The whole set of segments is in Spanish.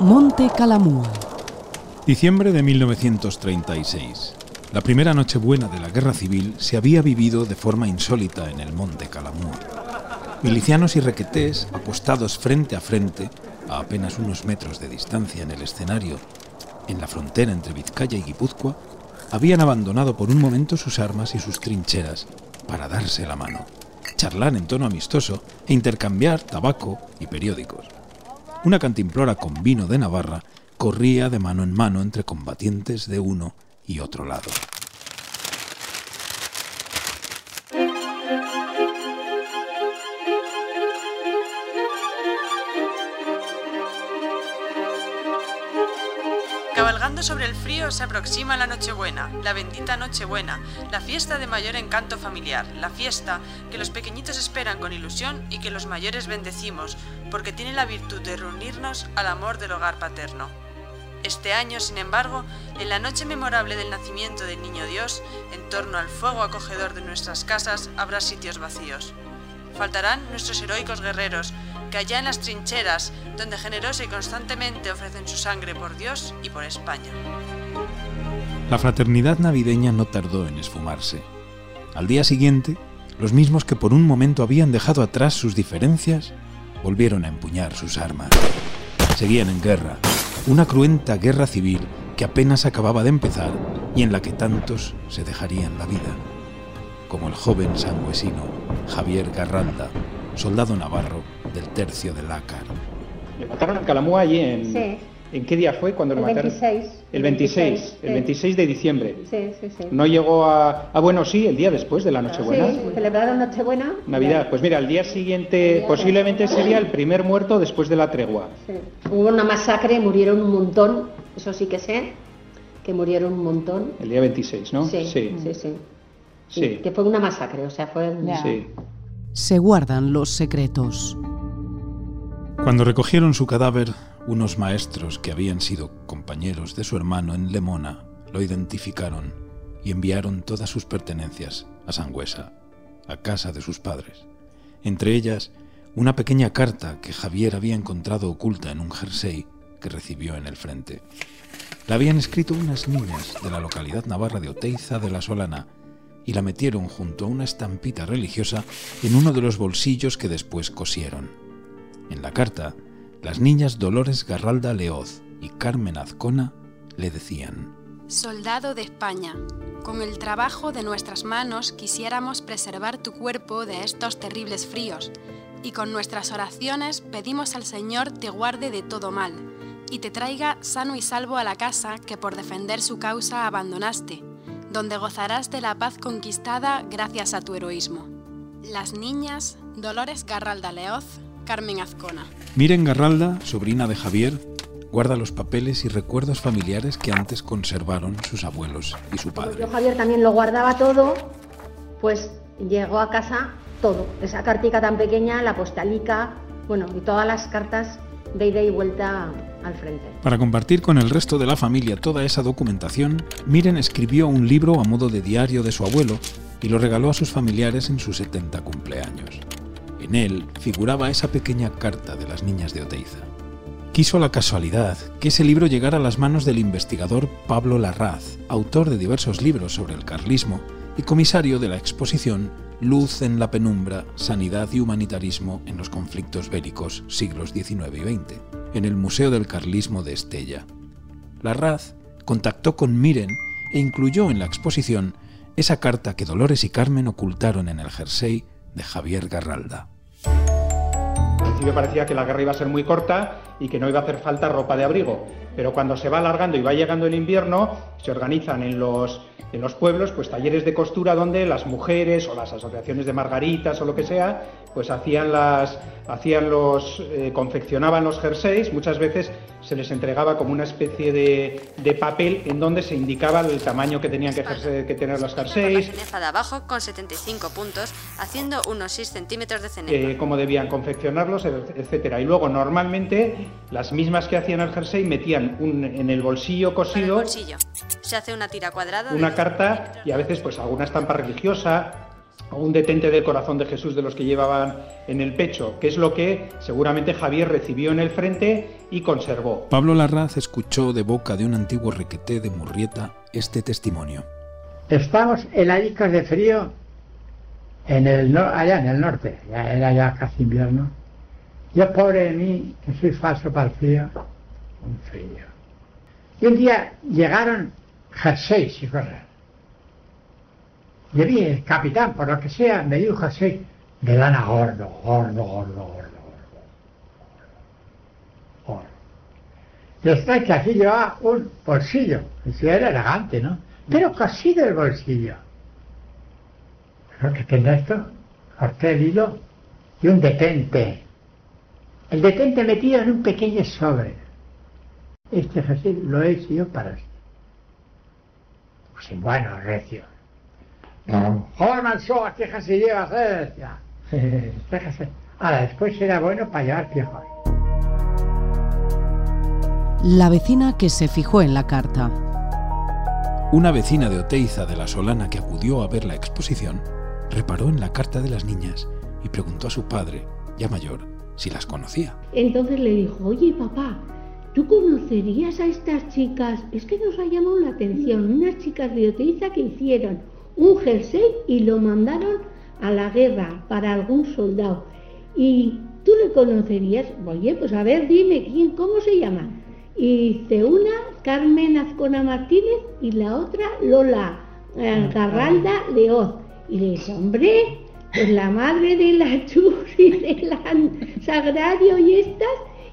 Monte Calamúa. Diciembre de 1936. La primera Nochebuena de la Guerra Civil se había vivido de forma insólita en el Monte Calamúa. Milicianos y requetés, apostados frente a frente, a apenas unos metros de distancia en el escenario, en la frontera entre Vizcaya y Guipúzcoa, habían abandonado por un momento sus armas y sus trincheras para darse la mano, charlar en tono amistoso e intercambiar tabaco y periódicos. Una cantimplora con vino de Navarra corría de mano en mano entre combatientes de uno y otro lado. Cabalgando sobre el frío se aproxima la Nochebuena, la bendita Nochebuena, la fiesta de mayor encanto familiar, la fiesta que los pequeñitos esperan con ilusión y que los mayores bendecimos, porque tiene la virtud de reunirnos al amor del hogar paterno. Este año, sin embargo, en la noche memorable del nacimiento del Niño Dios, en torno al fuego acogedor de nuestras casas habrá sitios vacíos. Faltarán nuestros heroicos guerreros, allá en las trincheras, donde generosa y constantemente ofrecen su sangre por Dios y por España. La fraternidad navideña no tardó en esfumarse. Al día siguiente, los mismos que por un momento habían dejado atrás sus diferencias, volvieron a empuñar sus armas. Seguían en guerra, una cruenta guerra civil que apenas acababa de empezar y en la que tantos se dejarían la vida, como el joven sangüesino Javier Garralda, soldado navarro del tercio de Lácar. Le mataron en Calamúa allí en... Sí. ¿En qué día fue cuando El lo mataron? 26. El 26, sí. el 26 de diciembre. Sí, sí, sí. No llegó a... Ah, bueno, sí, el día después de la Nochebuena. Sí, celebraron Nochebuena. Navidad. Pues mira, el día siguiente posiblemente sería el primer muerto después de la tregua. Sí. Hubo una masacre, murieron un montón, eso sí que sé, que murieron un montón. El día 26, ¿no? Sí, sí, sí. Sí. Sí, Que fue una masacre, o sea, fue... Sí. Se guardan los secretos. Cuando recogieron su cadáver, unos maestros que habían sido compañeros de su hermano en Lemona lo identificaron y enviaron todas sus pertenencias a Sangüesa, a casa de sus padres. Entre ellas, una pequeña carta que Javier había encontrado oculta en un jersey que recibió en el frente. La habían escrito unas niñas de la localidad navarra de Oteiza de la Solana y la metieron junto a una estampita religiosa en uno de los bolsillos que después cosieron. En la carta, las niñas Dolores Garralda Leoz y Carmen Azcona le decían, Soldado de España, con el trabajo de nuestras manos quisiéramos preservar tu cuerpo de estos terribles fríos, y con nuestras oraciones pedimos al Señor te guarde de todo mal, y te traiga sano y salvo a la casa que por defender su causa abandonaste, donde gozarás de la paz conquistada gracias a tu heroísmo. Las niñas Dolores Garralda Leoz, Carmen Azcona. Miren Garralda, sobrina de Javier, guarda los papeles y recuerdos familiares que antes conservaron sus abuelos y su Como padre. yo Javier también lo guardaba todo, pues llegó a casa todo. Esa cartica tan pequeña, la postalica, bueno, y todas las cartas de ida y vuelta al frente. Para compartir con el resto de la familia toda esa documentación, Miren escribió un libro a modo de diario de su abuelo y lo regaló a sus familiares en sus 70 cumpleaños. En él figuraba esa pequeña carta de las niñas de Oteiza. Quiso la casualidad que ese libro llegara a las manos del investigador Pablo Larraz, autor de diversos libros sobre el carlismo y comisario de la exposición Luz en la penumbra, sanidad y humanitarismo en los conflictos bélicos siglos XIX y XX, en el Museo del Carlismo de Estella. Larraz contactó con Miren e incluyó en la exposición esa carta que Dolores y Carmen ocultaron en el jersey de Javier Garralda. Al principio parecía que la guerra iba a ser muy corta y que no iba a hacer falta ropa de abrigo. Pero cuando se va alargando y va llegando el invierno, se organizan en los, en los pueblos pues talleres de costura donde las mujeres o las asociaciones de margaritas o lo que sea, pues hacían las hacían los eh, confeccionaban los jerseys, muchas veces se les entregaba como una especie de, de papel en donde se indicaba el tamaño que tenían que, jerse- que tener los Por la jerseys, cenefa de abajo con 75 puntos, haciendo unos 6 centímetros de cenefa. eh, cómo debían confeccionarlos, etcétera. Y luego normalmente las mismas que hacían el jersey metían un- en el bolsillo Para el cosido bolsillo. Se hace una tira cuadrada. una 10 carta y a veces pues alguna estampa religiosa un detente del corazón de Jesús de los que llevaban en el pecho, que es lo que seguramente Javier recibió en el frente y conservó. Pablo Larraz escuchó de boca de un antiguo requeté de Murrieta este testimonio. Estamos heladicos de frío en el allá en el norte, ya era ya casi invierno. Yo pobre de mí, que soy falso para el frío, un frío. Y un día llegaron jerseys y cosas. Y vi el capitán, por lo que sea, me dijo así, de lana gordo, gordo, gordo, gordo, gordo, gordo. Está que así llevaba un bolsillo, y si era elegante, ¿no? Pero cosido el bolsillo. ¿Pero qué tendrá esto? Corté el hilo y un detente. El detente metido en un pequeño sobre. Este Jesús lo he hecho yo para esto. Pues bueno, recio. Joder, manso, ¿qué se llevas? Eh? Déjase. Ahora, después será bueno para llevar piojos. La vecina que se fijó en la carta. Una vecina de Oteiza de la Solana que acudió a ver la exposición reparó en la carta de las niñas y preguntó a su padre, ya mayor, si las conocía. Entonces le dijo, oye papá, ¿tú conocerías a estas chicas? Es que nos ha llamado la atención, unas chicas de Oteiza que hicieron un jersey y lo mandaron a la guerra para algún soldado. Y tú le conocerías, oye, pues a ver, dime, ¿quién, ¿cómo se llama? Y dice una, Carmen Azcona Martínez, y la otra, Lola eh, Garralda Leoz. Y le dice, hombre, pues la madre de la Chus y de la Sagrario y estas,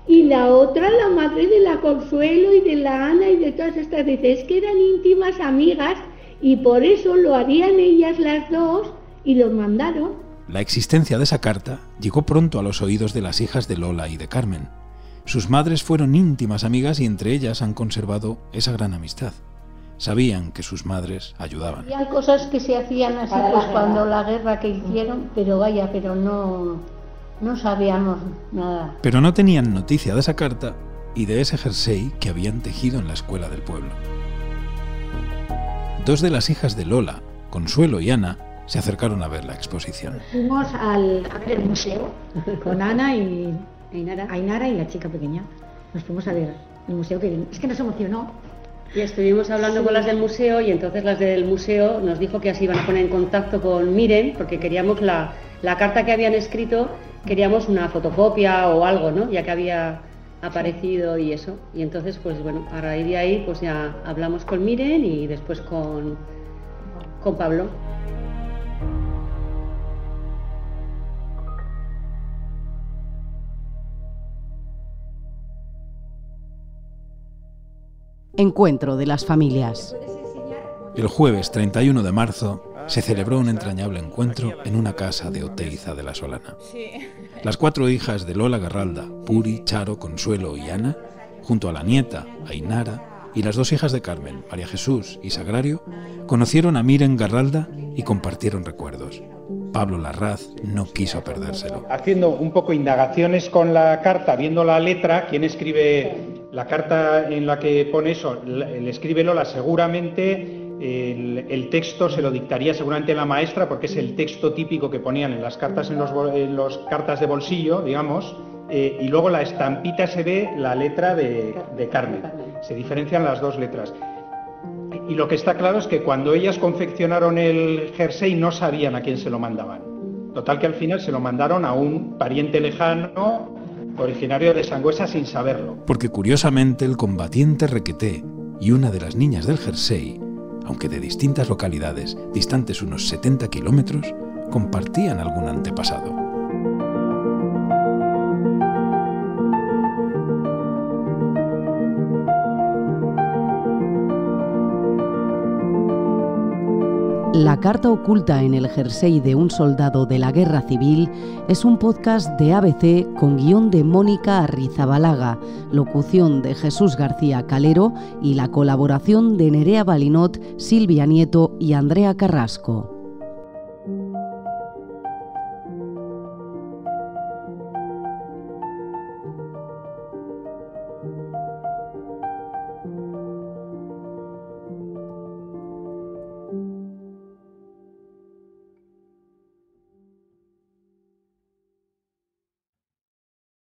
y la otra, la madre de la Consuelo y de la Ana y de todas estas. Dice, es que eran íntimas amigas y por eso lo harían ellas las dos y lo mandaron. La existencia de esa carta llegó pronto a los oídos de las hijas de Lola y de Carmen. Sus madres fueron íntimas amigas y entre ellas han conservado esa gran amistad. Sabían que sus madres ayudaban. Hay cosas que se hacían así pues cuando la guerra que hicieron, pero vaya, pero no, no sabíamos nada. Pero no tenían noticia de esa carta y de ese jersey que habían tejido en la escuela del pueblo. Dos de las hijas de Lola, Consuelo y Ana, se acercaron a ver la exposición. Fuimos al, a ver el museo con Ana y Ainara. y la chica pequeña. Nos fuimos a ver el museo que es que nos emocionó. Y estuvimos hablando con las del museo y entonces las del museo nos dijo que así iban a poner en contacto con Miren porque queríamos la, la carta que habían escrito, queríamos una fotocopia o algo, ¿no? Ya que había aparecido y eso. Y entonces, pues bueno, a raíz de ahí, pues ya hablamos con Miren y después con, con Pablo. Encuentro de las familias. El jueves 31 de marzo se celebró un entrañable encuentro en una casa de Oteiza de la Solana. Las cuatro hijas de Lola Garralda, Puri, Charo, Consuelo y Ana, junto a la nieta, Ainara, y las dos hijas de Carmen, María Jesús y Sagrario, conocieron a Miren Garralda y compartieron recuerdos. Pablo Larraz no quiso perdérselo. Haciendo un poco indagaciones con la carta, viendo la letra, quien escribe la carta en la que pone eso, le escribe Lola seguramente el, texto se lo dictaría seguramente la maestra porque es el texto típico que ponían en las cartas en los, cartas de bolsillo, digamos, eh, y luego la estampita se ve la letra de, de Carmen. Se diferencian las dos letras. Y lo que está claro es que cuando ellas confeccionaron el jersey no sabían a quién se lo mandaban. Total que al final se lo mandaron a un pariente lejano, originario de Sangüesa, sin saberlo. Porque curiosamente el combatiente Requeté y una de las niñas del jersey aunque de distintas localidades, distantes unos 70 kilómetros, compartían algún antepasado. La carta oculta en el jersey de un soldado de la Guerra Civil es un podcast de ABC con guion de Mónica Arrizabalaga, locución de Jesús García Calero y la colaboración de Nerea Balinot, Silvia Nieto y Andrea Carrasco.